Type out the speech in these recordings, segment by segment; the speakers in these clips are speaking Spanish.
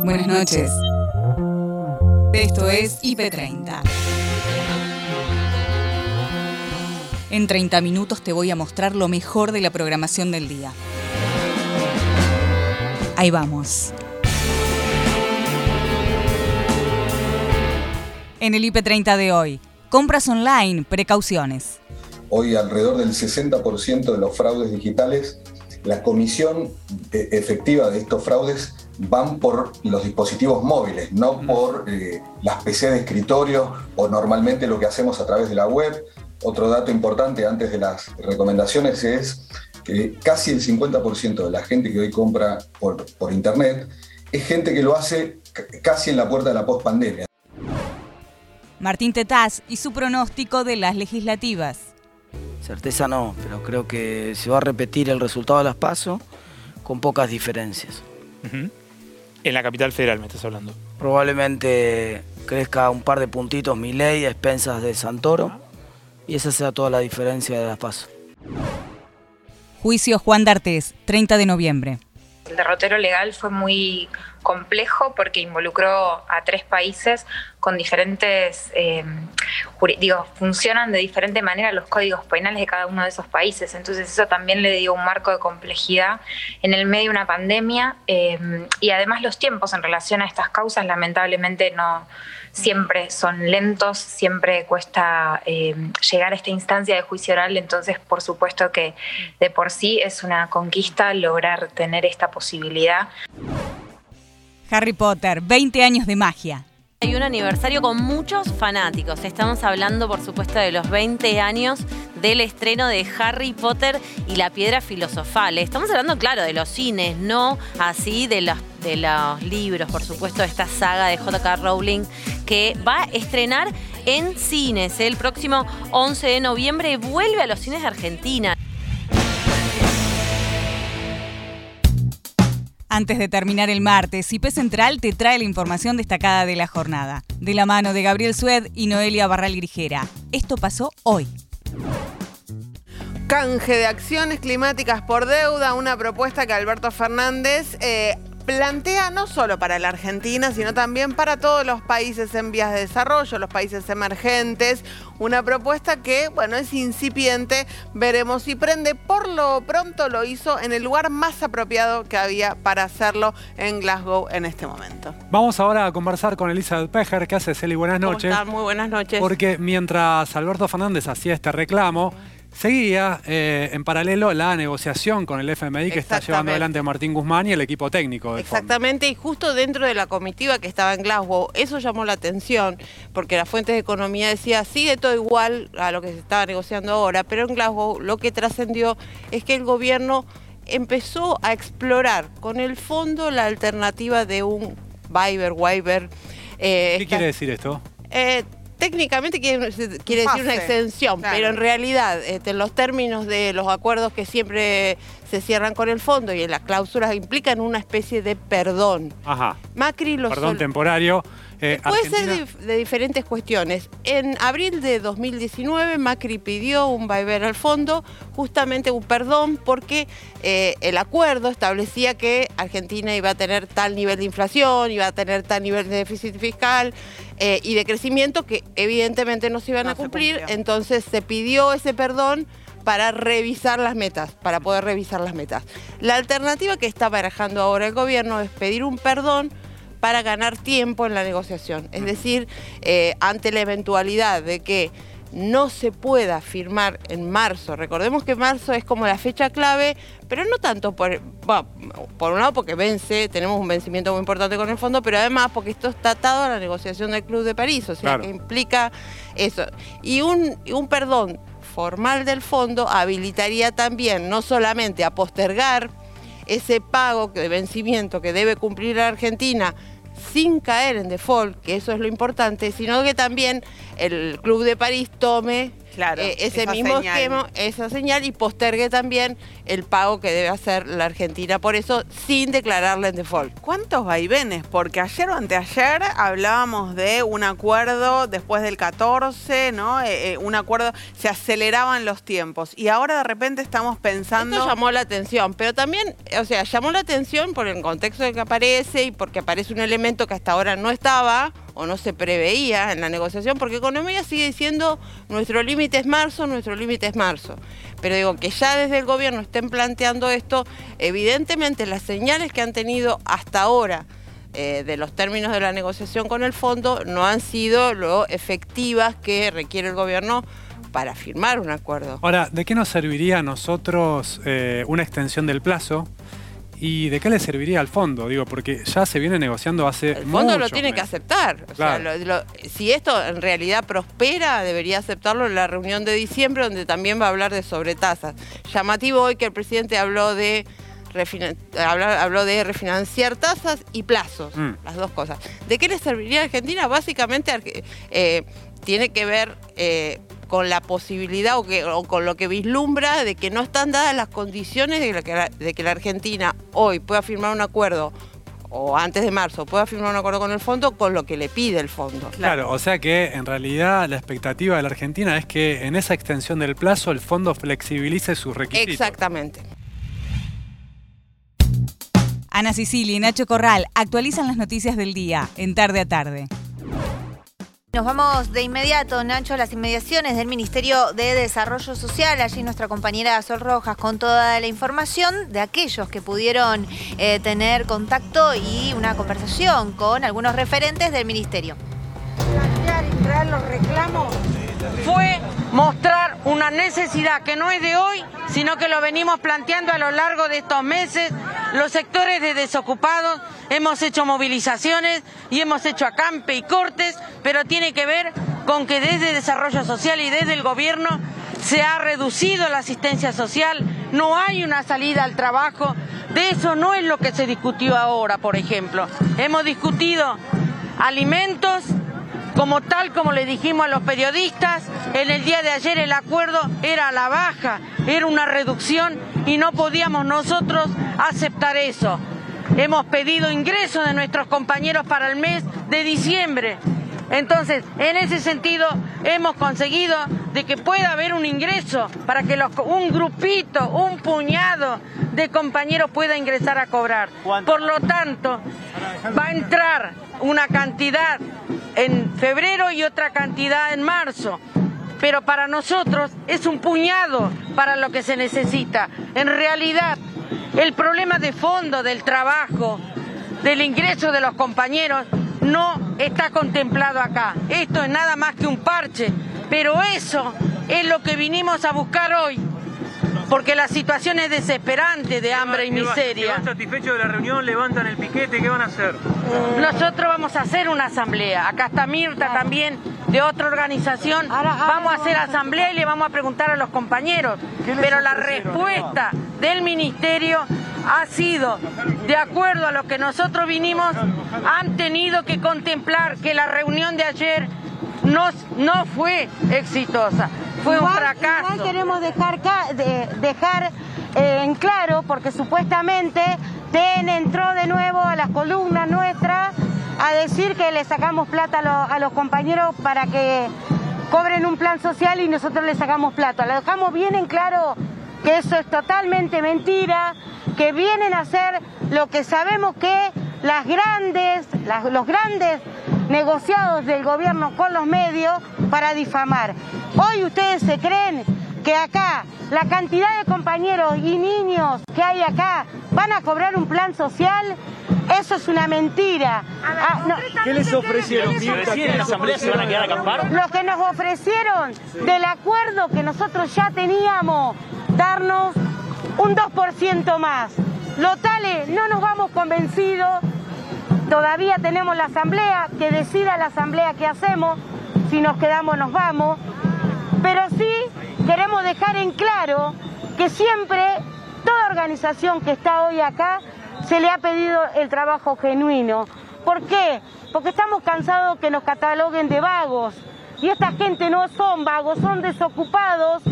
Buenas noches. Esto es IP30. En 30 minutos te voy a mostrar lo mejor de la programación del día. Ahí vamos. En el IP30 de hoy, compras online, precauciones. Hoy alrededor del 60% de los fraudes digitales, la comisión eh, efectiva de estos fraudes van por los dispositivos móviles, no por eh, las PC de escritorio o normalmente lo que hacemos a través de la web. Otro dato importante antes de las recomendaciones es que casi el 50% de la gente que hoy compra por, por internet es gente que lo hace casi en la puerta de la post-pandemia. Martín Tetaz y su pronóstico de las legislativas. Certeza no, pero creo que se va a repetir el resultado de las PASO con pocas diferencias. En la capital federal me estás hablando. Probablemente crezca un par de puntitos mi ley a expensas de Santoro y esa sea toda la diferencia de las PASO. Juicio Juan D'Artés, 30 de noviembre. El derrotero legal fue muy complejo porque involucró a tres países con diferentes, eh, digo, funcionan de diferente manera los códigos penales de cada uno de esos países. Entonces eso también le dio un marco de complejidad en el medio de una pandemia eh, y además los tiempos en relación a estas causas lamentablemente no siempre son lentos, siempre cuesta eh, llegar a esta instancia de juicio oral, entonces por supuesto que de por sí es una conquista lograr tener esta posibilidad. Harry Potter, 20 años de magia. Hay un aniversario con muchos fanáticos. Estamos hablando, por supuesto, de los 20 años del estreno de Harry Potter y la piedra filosofal. Estamos hablando, claro, de los cines, no así de los, de los libros, por supuesto, esta saga de J.K. Rowling que va a estrenar en cines el próximo 11 de noviembre. Vuelve a los cines de Argentina. Antes de terminar el martes, IP Central te trae la información destacada de la jornada, de la mano de Gabriel Sued y Noelia Barral Grijera. Esto pasó hoy. Canje de acciones climáticas por deuda, una propuesta que Alberto Fernández eh, plantea no solo para la Argentina, sino también para todos los países en vías de desarrollo, los países emergentes. Una propuesta que, bueno, es incipiente, veremos si prende. Por lo pronto lo hizo en el lugar más apropiado que había para hacerlo en Glasgow en este momento. Vamos ahora a conversar con Elizabeth Pejer. ¿Qué hace, Celi? Buenas noches. ¿Cómo Muy buenas noches. Porque mientras Alberto Fernández hacía este reclamo, Seguía eh, en paralelo la negociación con el FMI que está llevando adelante Martín Guzmán y el equipo técnico. Del Exactamente, y justo dentro de la comitiva que estaba en Glasgow, eso llamó la atención, porque las fuentes de economía decía, sigue todo igual a lo que se estaba negociando ahora, pero en Glasgow lo que trascendió es que el gobierno empezó a explorar con el fondo la alternativa de un Viber, Waiver. Eh, ¿Qué quiere decir esto? Eh, técnicamente quiere, decir una extensión, pero en realidad, este, en los términos de los acuerdos que siempre se cierran con el fondo y en las cláusulas implican una especie de perdón. Ajá. Macri lo Perdón temporario. Eh, puede ser de, diferentes cuestiones. En abril de 2019 Macri pidió un vaivén al fondo, justamente un perdón, porque eh, el acuerdo establecía que Argentina iba a tener tal nivel de inflación, iba a tener tal nivel de déficit fiscal eh, y de crecimiento que evidentemente no se iban a cumplir. Entonces se pidió ese perdón para revisar las metas, para poder revisar las metas. La alternativa que está barajando ahora el gobierno es pedir un perdón para ganar tiempo en la negociación. Es decir, eh, ante la eventualidad de que no se pueda firmar en marzo. Recordemos que marzo es como la fecha clave, pero no tanto por, por un lado porque vence, tenemos un vencimiento muy importante con el fondo, pero además porque esto está atado a la negociación del Club de París, o sea, que implica eso. Y un, un perdón formal del fondo habilitaría también no solamente a postergar ese pago de vencimiento que debe cumplir la Argentina sin caer en default, que eso es lo importante, sino que también el Club de París tome eh, ese mismo esquema, esa señal, y postergue también el pago que debe hacer la Argentina por eso, sin declararle en default. ¿Cuántos vaivenes? Porque ayer o anteayer hablábamos de un acuerdo después del 14, ¿no? Eh, eh, un acuerdo, se aceleraban los tiempos. Y ahora de repente estamos pensando... Esto llamó la atención, pero también, o sea, llamó la atención por el contexto de que aparece y porque aparece un elemento que hasta ahora no estaba o no se preveía en la negociación, porque Economía sigue diciendo nuestro límite es marzo, nuestro límite es marzo. Pero digo que ya desde el gobierno estén planteando esto, evidentemente las señales que han tenido hasta ahora eh, de los términos de la negociación con el fondo no han sido lo efectivas que requiere el gobierno para firmar un acuerdo. Ahora, ¿de qué nos serviría a nosotros eh, una extensión del plazo? ¿Y de qué le serviría al fondo? Digo, porque ya se viene negociando hace El fondo lo tiene que aceptar. si esto en realidad prospera, debería aceptarlo en la reunión de diciembre, donde también va a hablar de sobretasas. Llamativo hoy que el presidente habló de habló, de refinanciar tasas y plazos, mm. las dos cosas. ¿De qué le serviría a Argentina? Básicamente eh, tiene que ver eh, con la posibilidad o, con lo que vislumbra de que no están dadas las condiciones de, que la, de que la Argentina hoy pueda firmar un acuerdo o antes de marzo pueda firmar un acuerdo con el fondo con lo que le pide el fondo. Claro, o sea que en realidad la expectativa de la Argentina es que en esa extensión del plazo el fondo flexibilice sus requisitos. Exactamente. Ana Sicilia y Nacho Corral actualizan las noticias del día en tarde a tarde. Nos vamos de inmediato, Nacho, a las inmediaciones del Ministerio de Desarrollo Social. Allí nuestra compañera Sol Rojas con toda la información de aquellos que pudieron eh, tener contacto y una conversación con algunos referentes del Ministerio. Fue mostrar una necesidad que no es de hoy, sino que lo venimos planteando a lo largo de estos meses. Los sectores de desocupados hemos hecho movilizaciones y hemos hecho acampe y cortes, pero tiene que ver con que desde Desarrollo Social y desde el gobierno se ha reducido la asistencia social, no hay una salida al trabajo, de eso no es lo que se discutió ahora, por ejemplo. Hemos discutido alimentos, como tal como le dijimos a los periodistas, en el día de ayer el acuerdo era la baja, era una reducción y no podíamos nosotros aceptar eso. Hemos pedido ingresos de nuestros compañeros para el mes de diciembre. Entonces, en ese sentido, hemos conseguido de que pueda haber un ingreso para que un grupito, un puñado de compañeros pueda ingresar a cobrar. Por lo tanto, va a entrar una cantidad en febrero y otra cantidad en marzo. Pero para nosotros es un puñado para lo que se necesita. En realidad, el problema de fondo del trabajo, del ingreso de los compañeros, no está contemplado acá. Esto es nada más que un parche, pero eso es lo que vinimos a buscar hoy porque la situación es desesperante de hambre y miseria. ¿Están satisfechos de la reunión? ¿Levantan el piquete? ¿Qué van a hacer? Nosotros vamos a hacer una asamblea. Acá está Mirta también de otra organización. Vamos a hacer asamblea y le vamos a preguntar a los compañeros. Pero la respuesta del ministerio ha sido, de acuerdo a lo que nosotros vinimos, han tenido que contemplar que la reunión de ayer no, no fue exitosa fue un fracaso. Igual queremos dejar, dejar eh, en claro, porque supuestamente TEN entró de nuevo a las columnas nuestras a decir que le sacamos plata a, los compañeros para que cobren un plan social y nosotros le sacamos plata. Le dejamos bien en claro que eso es totalmente mentira, que vienen a hacer lo que sabemos que las grandes, los grandes negociados del gobierno con los medios para difamar. Hoy ustedes se creen que acá la cantidad de compañeros y niños que hay acá van a cobrar un plan social. Eso es una mentira. Ah, ¿Qué les ofrecieron? en la asamblea se van a quedar a acampar? Lo que nos ofrecieron del acuerdo que nosotros ya teníamos, darnos un 2% más. Lo tales, no nos vamos convencidos Todavía tenemos la asamblea, que decida la asamblea qué hacemos, si nos quedamos nos vamos, pero sí queremos dejar en claro que siempre toda organización que está hoy acá se le ha pedido el trabajo genuino. ¿Por qué? Porque estamos cansados que nos cataloguen de vagos, y esta gente no son vagos, son desocupados,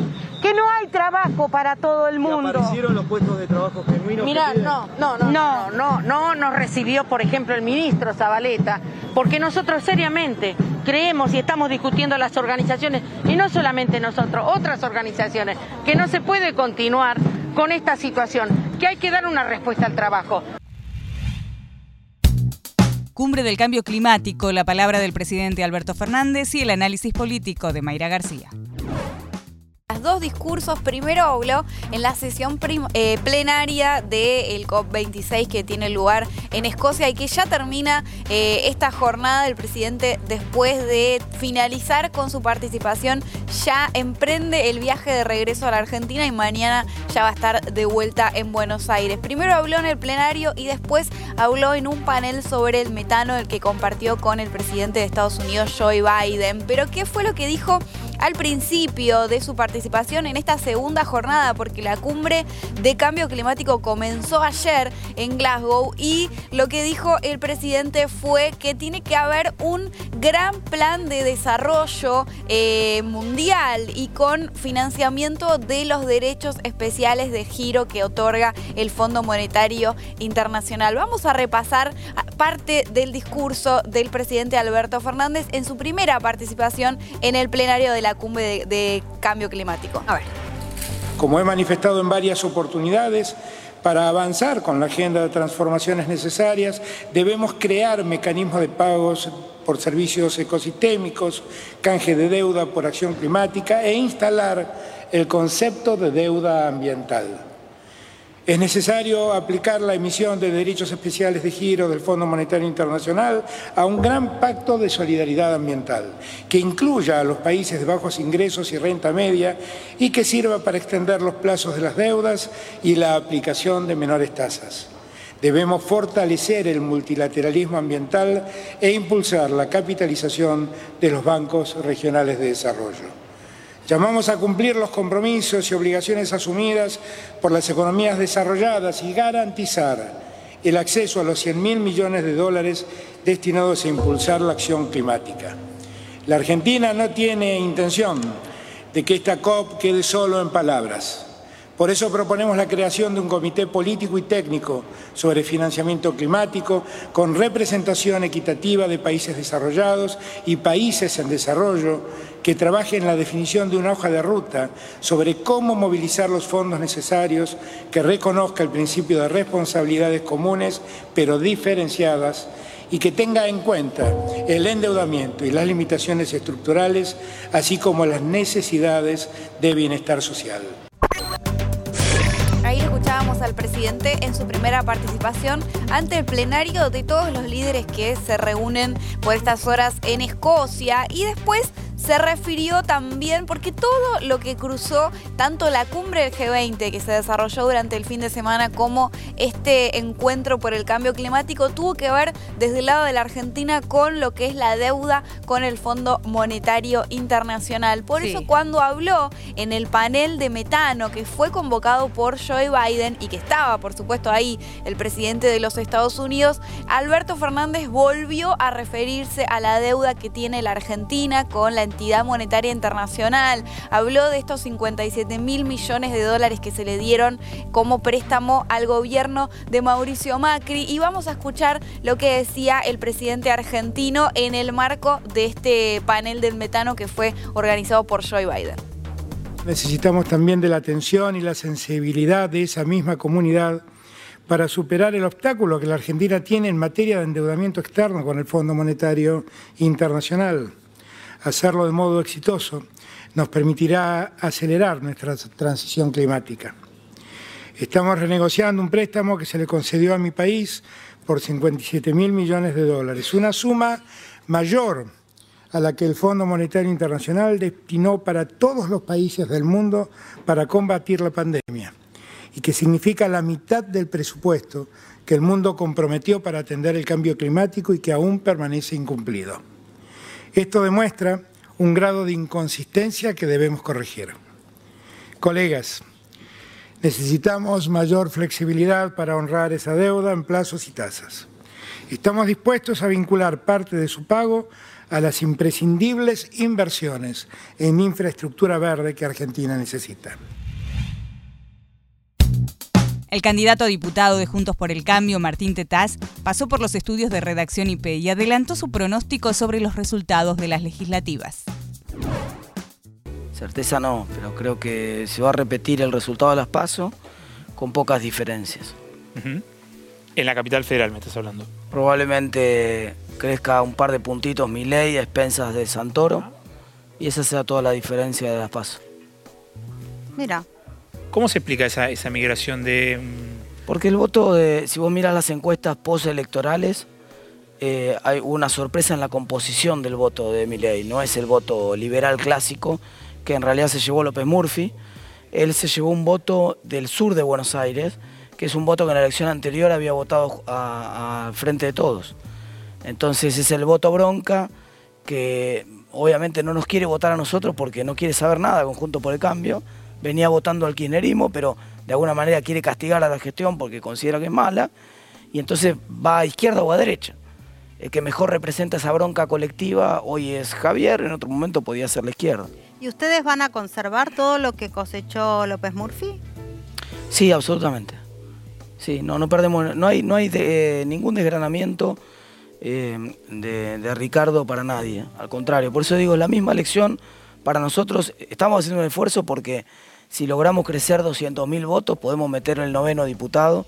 que no hay trabajo para todo el mundo. ¿Aparecieron los puestos de trabajo genuinos? Mira, no, no, no, no, no, no nos recibió, por ejemplo, el ministro Zabaleta, porque nosotros seriamente creemos y estamos discutiendo las organizaciones, y no solamente nosotros, otras organizaciones, que no se puede continuar con esta situación, que hay que dar una respuesta al trabajo. Cumbre del Cambio Climático, la palabra del presidente Alberto Fernández y el análisis político de Mayra García dos discursos. Primero habló en la sesión eh, plenaria del COP26 que tiene lugar en Escocia y que ya termina eh, esta jornada. El presidente, después de finalizar con su participación, ya emprende el viaje de regreso a la Argentina y mañana ya va a estar de vuelta en Buenos Aires. Primero habló en el plenario y después habló en un panel sobre el metano, el que compartió con el presidente de Estados Unidos, Joe Biden. Pero, ¿qué fue lo que dijo? Al principio de su participación en esta segunda jornada, porque la cumbre de cambio climático comenzó ayer en Glasgow y lo que dijo el presidente fue que tiene que haber un gran plan de desarrollo eh, mundial y con financiamiento de los derechos especiales de giro que otorga el Fondo Monetario Internacional. Vamos a repasar parte del discurso del presidente Alberto Fernández en su primera participación en el plenario de la cumbre de, cambio climático. A ver. Como he manifestado en varias oportunidades, para avanzar con la agenda de transformaciones necesarias, debemos crear mecanismos de pagos por servicios ecosistémicos, canje de deuda por acción climática e instalar el concepto de deuda ambiental. Es necesario aplicar la emisión de derechos especiales de giro del Fondo Monetario Internacional a un gran pacto de solidaridad ambiental que incluya a los países de bajos ingresos y renta media y que sirva para extender los plazos de las deudas y la aplicación de menores tasas. Debemos fortalecer el multilateralismo ambiental e impulsar la capitalización de los bancos regionales de desarrollo. Llamamos a cumplir los compromisos y obligaciones asumidas por las economías desarrolladas y garantizar el acceso a los 100.000 millones de dólares destinados a impulsar la acción climática. La Argentina no tiene intención de que esta COP quede solo en palabras. Por eso proponemos la creación de un comité político y técnico sobre financiamiento climático con representación equitativa de países desarrollados y países en desarrollo que trabaje en la definición de una hoja de ruta sobre cómo movilizar los fondos necesarios, que reconozca el principio de responsabilidades comunes pero diferenciadas y que tenga en cuenta el endeudamiento y las limitaciones estructurales, así como las necesidades de bienestar social al presidente en su primera participación ante el plenario de todos los líderes que se reúnen por estas horas en Escocia. Y después se refirió también, porque todo lo que cruzó, tanto la cumbre del G20 que se desarrolló durante el fin de semana como este encuentro por el cambio climático, tuvo que ver desde el lado de la Argentina con lo que es la deuda con el Fondo Monetario Internacional. Por eso cuando habló en el panel de metano que fue convocado por Joe Biden y que estaba, por supuesto, ahí el presidente de los Estados Unidos, Alberto Fernández volvió a referirse a la deuda que tiene la Argentina con la entidad monetaria internacional. Habló de estos 57 mil millones de dólares que se le dieron como préstamo al gobierno de Mauricio Macri y vamos a escuchar lo que decía el presidente argentino en el marco de este panel del metano que fue organizado por Joe Biden. Necesitamos también de la atención y la sensibilidad de esa misma comunidad para superar el obstáculo que la Argentina tiene en materia de endeudamiento externo con el Fondo Monetario Internacional. Hacerlo de modo exitoso nos permitirá acelerar nuestra transición climática. Estamos renegociando un préstamo que se le concedió a mi país por 57 mil millones de dólares, una suma mayor a la que el Fondo Monetario Internacional destinó para todos los países del mundo para combatir la pandemia y que significa la mitad del presupuesto que el mundo comprometió para atender el cambio climático y que aún permanece incumplido. Esto demuestra un grado de inconsistencia que debemos corregir. Colegas, necesitamos mayor flexibilidad para honrar esa deuda en plazos y tasas. Estamos dispuestos a vincular parte de su pago a las imprescindibles inversiones en infraestructura verde que Argentina necesita. El candidato a diputado de Juntos por el Cambio, Martín Tetaz, pasó por los estudios de redacción IP y adelantó su pronóstico sobre los resultados de las legislativas. Certeza no, pero creo que se va a repetir el resultado de las PASO con pocas diferencias. En la capital federal me estás hablando. Probablemente crezca un par de puntitos mi ley a expensas de Santoro y esa sea toda la diferencia de las PASO. Mira. ¿Cómo se explica esa, esa migración de...? Porque el voto, de, si vos miras las encuestas postelectorales, eh, hay una sorpresa en la composición del voto de Milei. No es el voto liberal clásico, que en realidad se llevó López Murphy. Él se llevó un voto del sur de Buenos Aires, que es un voto que en la elección anterior había votado al frente de todos. Entonces es el voto bronca que obviamente no nos quiere votar a nosotros porque no quiere saber nada conjunto por el cambio venía votando al kirchnerismo, pero de alguna manera quiere castigar a la gestión porque considera que es mala, y entonces va a izquierda o a derecha. El que mejor representa esa bronca colectiva hoy es Javier, en otro momento podía ser la izquierda. ¿Y ustedes van a conservar todo lo que cosechó López Murphy? Sí, absolutamente. Sí, no, no perdemos, no hay, no hay eh, ningún desgranamiento eh, de, de Ricardo para nadie. Al contrario, por eso digo, la misma elección para nosotros, estamos haciendo un esfuerzo porque si logramos crecer 200.000 votos, podemos meter el noveno diputado,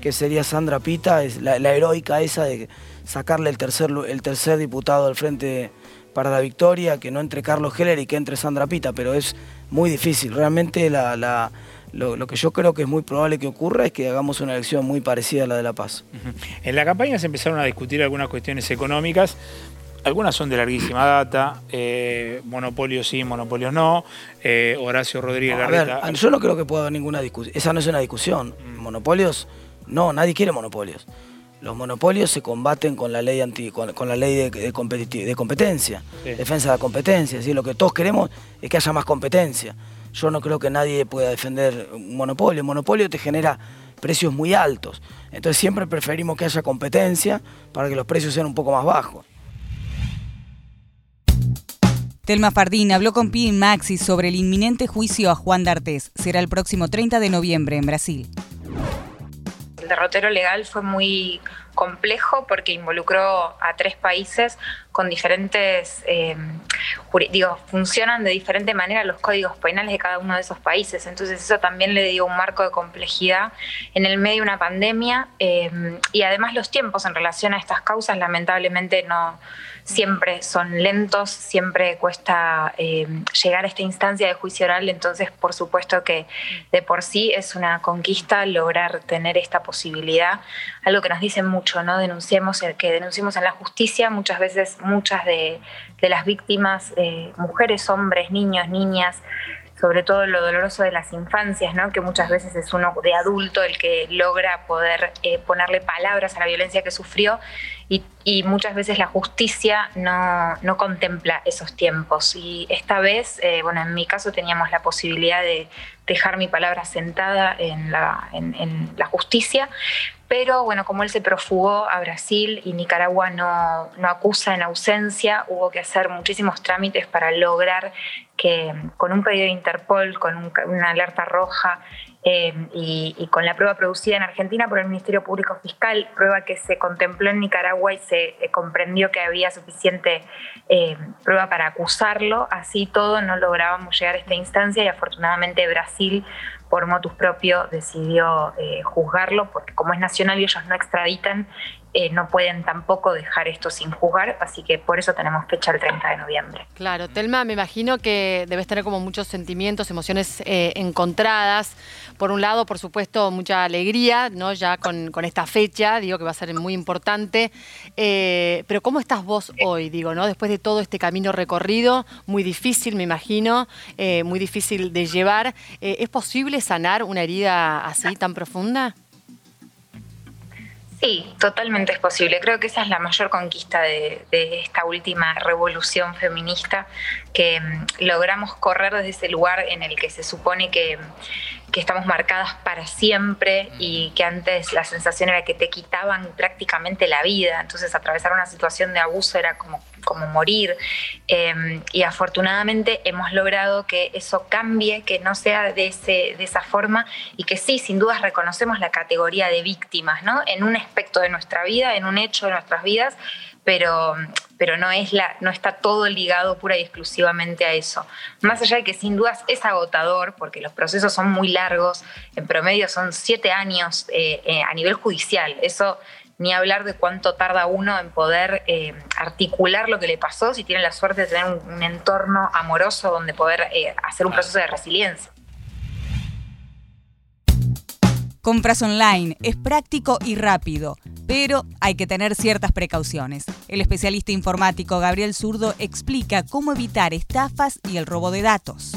que sería Sandra Pita, es la, heroica esa de sacarle el tercer, el tercer diputado al frente para la victoria, que no entre Carlos Heller y que entre Sandra Pita, pero es muy difícil. Realmente lo, que yo creo que es muy probable que ocurra es que hagamos una elección muy parecida a la de La Paz. En la campaña se empezaron a discutir algunas cuestiones económicas, algunas son de larguísima data, eh, monopolios sí, monopolios no, eh, Horacio Rodríguez a ver, yo no creo que pueda haber ninguna discusión, esa no es una discusión. Mm. Monopolios, no, nadie quiere monopolios. Los monopolios se combaten con la ley anti, con, la ley de, de competencia, defensa de la competencia. Es decir, lo que todos queremos es que haya más competencia. Yo no creo que nadie pueda defender un monopolio. Un monopolio te genera precios muy altos. Entonces siempre preferimos que haya competencia para que los precios sean un poco más bajos. Telma Fardín habló con Pi Maxi sobre el inminente juicio a Juan D'Artés. Será el próximo 30 de noviembre en Brasil. El derrotero legal fue muy complejo porque involucró a tres países con diferentes, eh, digo, funcionan de diferente manera los códigos penales de cada uno de esos países. Entonces eso también le dio un marco de complejidad en el medio de una pandemia eh, y además los tiempos en relación a estas causas lamentablemente no siempre son lentos, siempre cuesta eh, llegar a esta instancia de juicio oral, entonces por supuesto que de por sí es una conquista lograr tener esta posibilidad, algo que nos dicen mucho, ¿no? Denunciemos el que denunciemos en la justicia, muchas veces muchas de, las víctimas, eh, mujeres, hombres, niños, niñas, sobre todo lo doloroso de las infancias, ¿no? que muchas veces es uno de adulto el que logra poder eh, ponerle palabras a la violencia que sufrió y, muchas veces la justicia no, contempla esos tiempos. Y esta vez, eh, bueno, en mi caso teníamos la posibilidad de dejar mi palabra sentada en la, en la justicia, pero bueno, como él se profugó a Brasil y Nicaragua no, acusa en ausencia, hubo que hacer muchísimos trámites para lograr que con un pedido de Interpol, con una alerta roja eh, y, con la prueba producida en Argentina por el Ministerio Público Fiscal, prueba que se contempló en Nicaragua y se eh, comprendió que había suficiente eh, prueba para acusarlo, así todo no lográbamos llegar a esta instancia y afortunadamente Brasil por motus propio decidió juzgarlo, porque como es nacional y ellos no extraditan, eh, no pueden tampoco dejar esto sin juzgar, así que por eso tenemos fecha el 30 de noviembre. Claro, Telma, me imagino que debes tener como muchos sentimientos, emociones eh, encontradas. Por un lado, por supuesto, mucha alegría, ¿no? Ya con, esta fecha, digo que va a ser muy importante. Eh, pero ¿cómo estás vos hoy, digo, ¿no? Después de todo este camino recorrido, muy difícil, me imagino, muy difícil de llevar. ¿Es posible sanar una herida así tan profunda? Sí, totalmente es posible. Creo que esa es la mayor conquista de, esta última revolución feminista, que mm, logramos correr desde ese lugar en el que se supone que, que estamos marcadas para siempre y que antes la sensación era que te quitaban prácticamente la vida, entonces atravesar una situación de abuso era como, como morir. Em, y afortunadamente hemos logrado que eso cambie, que no sea de, ese, de esa forma y que sí, sin dudas reconocemos la categoría de víctimas, ¿no? En un aspecto de nuestra vida, en un hecho de nuestras vidas, pero, pero no, es la, no está todo ligado pura y exclusivamente a eso. Más allá de que sin dudas es agotador, porque los procesos son muy largos, en promedio son siete años eh, eh, a nivel judicial. Eso ni hablar de cuánto tarda uno en poder eh, articular lo que le pasó si tiene la suerte de tener un, entorno amoroso donde poder hacer un proceso de resiliencia. Compras online, es práctico y rápido pero hay que tener ciertas precauciones. El especialista informático Gabriel Zurdo explica cómo evitar estafas y el robo de datos.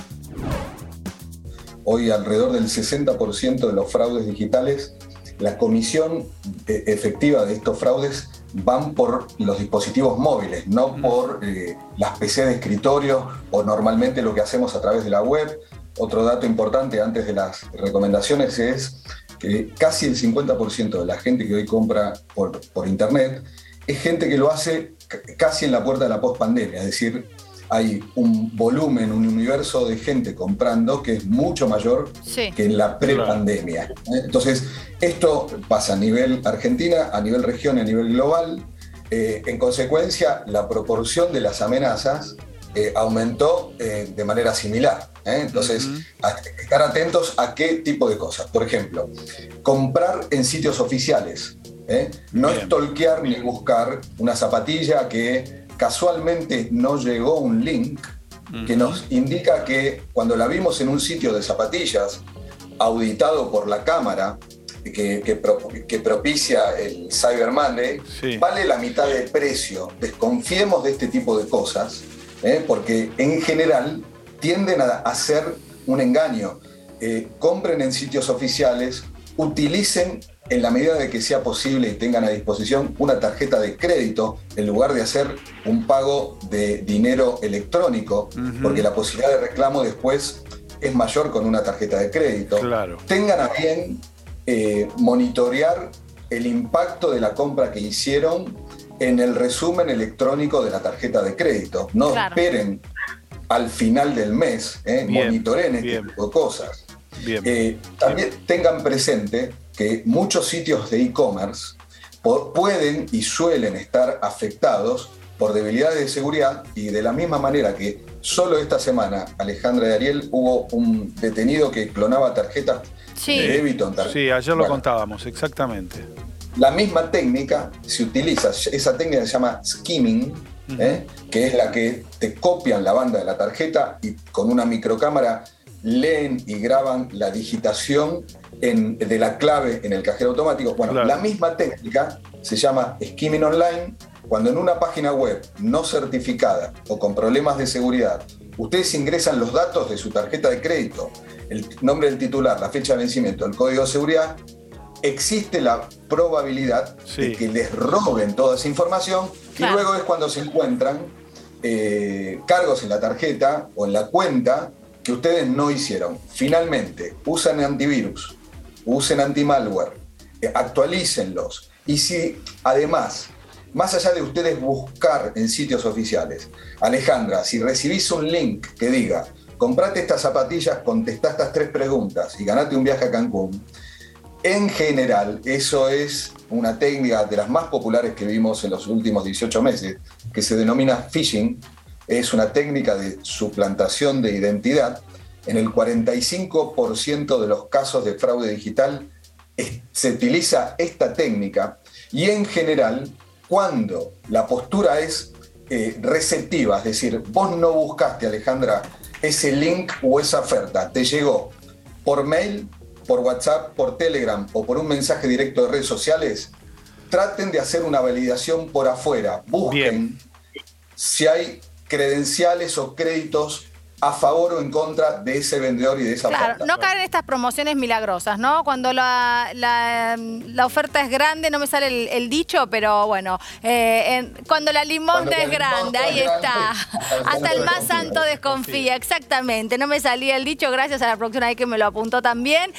Hoy alrededor del 60% de los fraudes digitales, la comisión eh, efectiva de estos fraudes van por los dispositivos móviles, no por eh, las PC de escritorio o normalmente lo que hacemos a través de la web. Otro dato importante antes de las recomendaciones es que casi el 50% de la gente que hoy compra por, por Internet es gente que lo hace casi en la puerta de la post-pandemia, es decir, hay un volumen, un universo de gente comprando que es mucho mayor que en la pre-pandemia. Entonces, esto pasa a nivel Argentina, a nivel región y a nivel global. Eh, en consecuencia, la proporción de las amenazas eh, aumentó eh, de manera similar. ¿eh? Entonces, estar atentos a qué tipo de cosas. Por ejemplo, comprar en sitios oficiales. No estolquear ni buscar una zapatilla que casualmente no llegó un link que nos indica que cuando la vimos en un sitio de zapatillas auditado por la cámara, que, que, propicia el Cyber Monday, vale la mitad del precio. Desconfiemos de este tipo de cosas ¿eh? porque en general tienden a hacer un engaño. Eh, compren en sitios oficiales, utilicen en la medida de que sea posible y tengan a disposición una tarjeta de crédito en lugar de hacer un pago de dinero electrónico, porque la posibilidad de reclamo después es mayor con una tarjeta de crédito. Tengan a bien eh, monitorear el impacto de la compra que hicieron en el resumen electrónico de la tarjeta de crédito. No esperen al final del mes, ¿eh? monitoreen este tipo de cosas. Eh, también tengan presente que muchos sitios de e-commerce pueden y suelen estar afectados por debilidades de seguridad y de la misma manera que solo esta semana, Alejandra y Ariel, hubo un detenido que clonaba tarjetas de débito en tarjeta. Sí, ayer lo contábamos, exactamente. La misma técnica se utiliza, esa técnica se llama skimming, ¿eh? que es la que te copian la banda de la tarjeta y con una microcámara leen y graban la digitación de la clave en el cajero automático. Bueno, la misma técnica se llama skimming online cuando en una página web no certificada o con problemas de seguridad ustedes ingresan los datos de su tarjeta de crédito, el nombre del titular, la fecha de vencimiento, el código de seguridad, existe la probabilidad de que les roben toda esa información y luego es cuando se encuentran eh, cargos en la tarjeta o en la cuenta que ustedes no hicieron. Finalmente, usen antivirus, usen antimalware, eh, actualícenlos. Y si además, más allá de ustedes buscar en sitios oficiales, Alejandra, si recibís un link que diga, comprate estas zapatillas, contestá estas tres preguntas y ganate un viaje a Cancún, en general, eso es una técnica de las más populares que vimos en los últimos 18 meses, que se denomina phishing. Es una técnica de suplantación de identidad. En el 45% de los casos de fraude digital se utiliza esta técnica y en general, cuando la postura es eh, receptiva, es decir, vos no buscaste, Alejandra, ese link o esa oferta, te llegó por mail, por WhatsApp, por Telegram o por un mensaje directo de redes sociales, traten de hacer una validación por afuera. Busquen si hay credenciales o créditos a favor o en contra de ese vendedor y de esa Claro, oferta. no caer en estas promociones milagrosas, ¿no? Cuando la, la, la oferta es grande, no me sale el, el dicho, pero bueno, eh, en- cuando la limonda Cuando es grande, ahí es está. Hasta el más santo desconfía, exactamente. No me salía el dicho, gracias a la producción ahí que me lo apuntó también.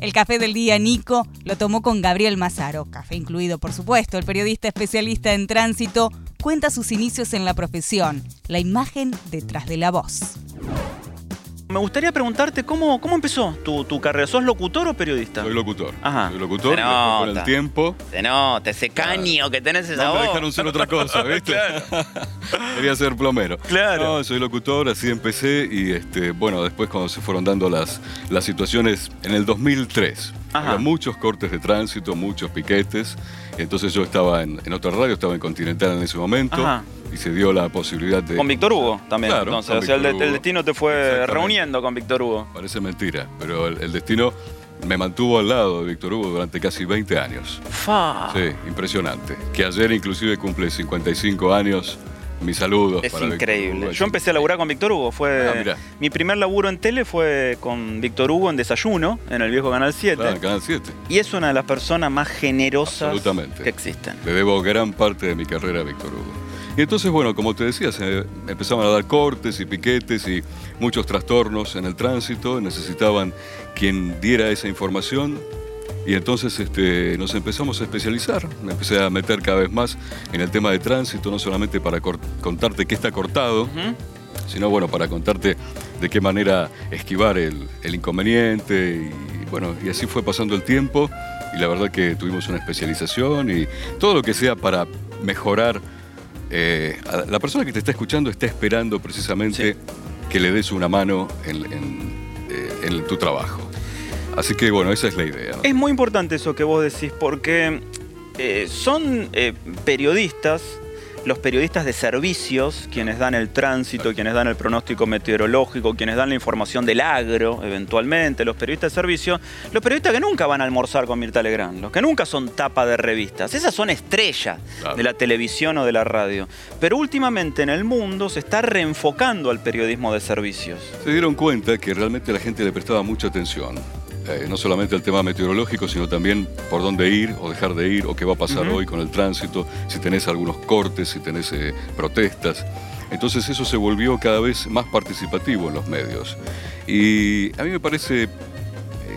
El café del día Nico lo tomó con Gabriel Mazaro, café incluido por supuesto. El periodista especialista en tránsito cuenta sus inicios en la profesión, la imagen detrás de la voz. Me gustaría preguntarte cómo, cómo empezó tu, tu carrera. ¿Sos locutor o periodista? Soy locutor. Ajá. Soy locutor, Se después con el nota. tiempo. Se nota, ese caño que tenés esa No me voz. dejaron ser otra cosa, ¿viste? Quería ser plomero. Claro. No, soy locutor, así empecé y este, bueno, después cuando se fueron dando las, las situaciones en el 2003. Había muchos cortes de tránsito, muchos piquetes. Entonces yo estaba en, en otra radio, estaba en Continental en ese momento. Ajá. Y se dio la posibilidad de. Con Víctor Hugo también. Claro, entonces, o sea, el, de- destino te fue reuniendo con Víctor Hugo. Parece mentira, pero el, el destino me mantuvo al lado de Víctor Hugo durante casi 20 años. Fa. Sí, impresionante. Que ayer inclusive cumple 55 años. Mis saludos Es para increíble. Hugo. Yo empecé a laburar con Víctor Hugo. Fue Ah, mi primer laburo en tele fue con Víctor Hugo en Desayuno, en el viejo Canal 7. Claro, Canal 7. Y es una de las personas más generosas que existen. Le debo gran parte de mi carrera a Víctor Hugo. Y entonces, bueno, como te decía, se empezaban a dar cortes y piquetes y muchos trastornos en el tránsito. Necesitaban quien diera esa información. Y entonces este, nos empezamos a especializar. Me empecé a meter cada vez más en el tema de tránsito, no solamente para contarte qué está cortado, sino bueno, para contarte de qué manera esquivar el, el inconveniente. Y bueno, y así fue pasando el tiempo. Y la verdad que tuvimos una especialización y todo lo que sea para mejorar. eh, la persona que te está escuchando está esperando precisamente que le des una mano en, en, eh, en tu trabajo. Así que bueno, esa es la idea. ¿no? Es muy importante eso que vos decís, porque eh, son eh, periodistas, los periodistas de servicios, quienes dan el tránsito, quienes dan el pronóstico meteorológico, quienes dan la información del agro, eventualmente, los periodistas de servicio, los periodistas que nunca van a almorzar con Mirta Legrand, los que nunca son tapa de revistas, esas son estrellas de la televisión o de la radio. Pero últimamente en el mundo se está reenfocando al periodismo de servicios. Se dieron cuenta que realmente la gente le prestaba mucha atención. Eh, no solamente al tema meteorológico, sino también por dónde ir o dejar de ir, o qué va a pasar hoy con el tránsito, si tenés algunos cortes, si tenés eh, protestas. Entonces eso se volvió cada vez más participativo en los medios. Y a mí me parece, eh,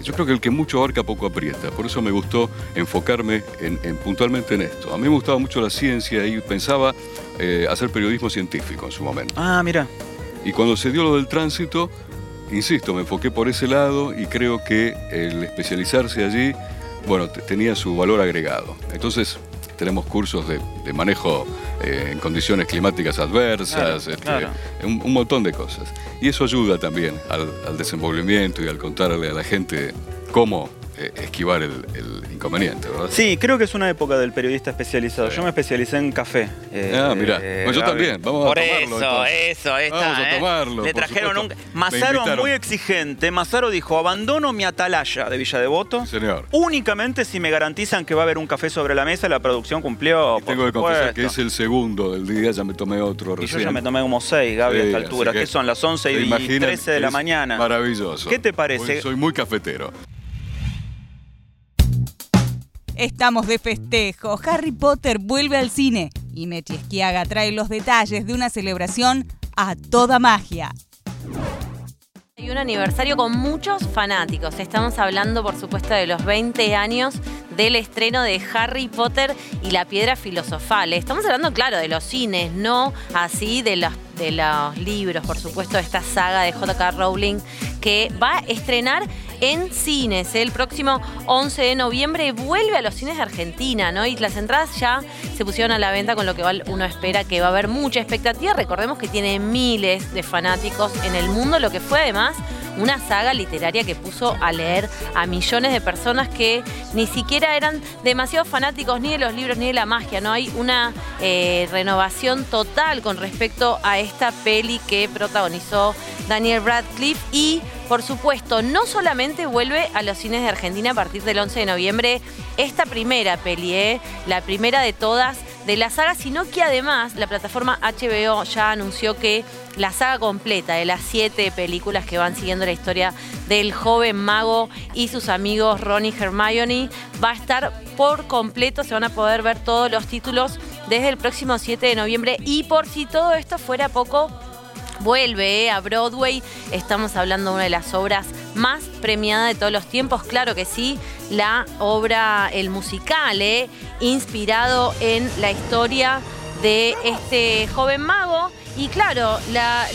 yo creo que el que mucho abarca poco aprieta. Por eso me gustó enfocarme en, en- puntualmente en esto. A mí me gustaba mucho la ciencia y pensaba eh, hacer periodismo científico en su momento. Ah, mira. Y cuando se dio lo del tránsito, insisto, me enfoqué por ese lado y creo que el especializarse allí, bueno, te- tenía su valor agregado. Entonces, tenemos cursos de, de manejo eh, en condiciones climáticas adversas, Claro, este, claro. Un, un montón de cosas. Y eso ayuda también al, al desenvolvimiento y al contarle a la gente cómo esquivar el, el inconveniente, ¿verdad? Sí, creo que es una época del periodista especializado. Yo me especialicé en café. eh, Ah, mirá. eh, Bueno, yo Gaby. también. Vamos a Por tomarlo, eso, entonces. eso, está. Vamos a ¿eh? tomarlo, Le por trajeron un. Mazaro muy exigente. Mazaro dijo: abandono mi atalaya de Villa Devoto. Señor. Únicamente si me garantizan que va a haber un café sobre la mesa, la producción cumplió. por Tengo que confesar que es el segundo del día, ya me tomé otro Y yo recién. ya me tomé como seis, Gaby, a esta altura. que son? Las 11 se y imaginan 13 de la mañana. Maravilloso. ¿Qué te parece? Soy muy cafetero. Estamos de festejo. Harry Potter vuelve al cine y Mechi Esquiaga trae los detalles de una celebración a toda magia. Hay un aniversario con muchos fanáticos. Estamos hablando, por supuesto, de los 20 años del estreno de Harry Potter y la piedra filosofal. Estamos hablando, claro, de los cines, no así de los, de los libros, por supuesto, de esta saga de J.K. Rowling que va a estrenar en cines el próximo 11 de noviembre. Vuelve a los cines de Argentina, ¿no? Y las entradas ya se pusieron a la venta, con lo que uno espera que va a haber mucha expectativa. Recordemos que tiene miles de fanáticos en el mundo, lo que fue además una saga literaria que puso a leer a millones de personas que ni siquiera eran demasiado fanáticos ni de los libros ni de la magia. No hay una eh, renovación total con respecto a esta peli que protagonizó Daniel Radcliffe y por supuesto, no solamente vuelve a los cines de Argentina a partir del 11 de noviembre esta primera peli, ¿eh? la primera de todas de la saga, sino que además la plataforma HBO ya anunció que la saga completa de las siete películas que van siguiendo la historia del joven mago y sus amigos Ron y Hermione va a estar por completo, se van a poder ver todos los títulos desde el próximo 7 de noviembre y por si todo esto fuera poco, vuelve eh, a Broadway. Estamos hablando de una de las obras más premiadas de todos los tiempos. Claro que sí, la obra, el musical, eh, inspirado en la historia de este joven mago. Y claro,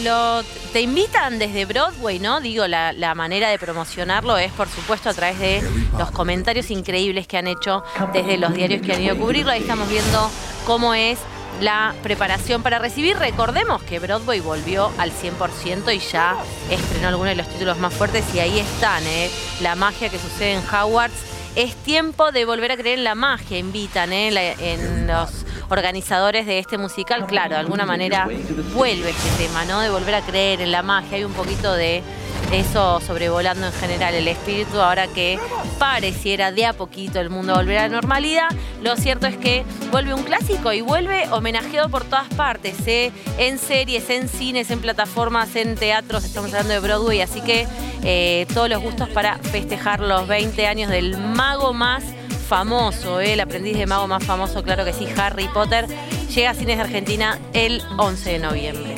lo, te invitan desde Broadway, ¿no? Digo, la, la, manera de promocionarlo es, por supuesto, a través de los comentarios increíbles que han hecho desde los diarios que han ido a cubrirlo. Ahí estamos viendo cómo es la preparación para recibir. Recordemos que Broadway volvió al 100% y ya estrenó algunos de los títulos más fuertes y ahí están, ¿eh? la magia que sucede en Hogwarts. Es tiempo de volver a creer en la magia, invitan ¿eh? en los organizadores de este musical. Claro, de alguna manera vuelve este tema, ¿no? De volver a creer en la magia. Hay un poquito de eso sobrevolando en general el espíritu, ahora que pareciera de a poquito el mundo volver a la normalidad, lo cierto es que vuelve un clásico y vuelve homenajeado por todas partes, ¿eh? en series, en cines, en plataformas, en teatros, estamos hablando de Broadway, así que eh, todos los gustos para festejar los 20 años del mago más famoso, ¿eh? el aprendiz de mago más famoso, claro que sí, Harry Potter, llega a cines de Argentina el 11 de noviembre.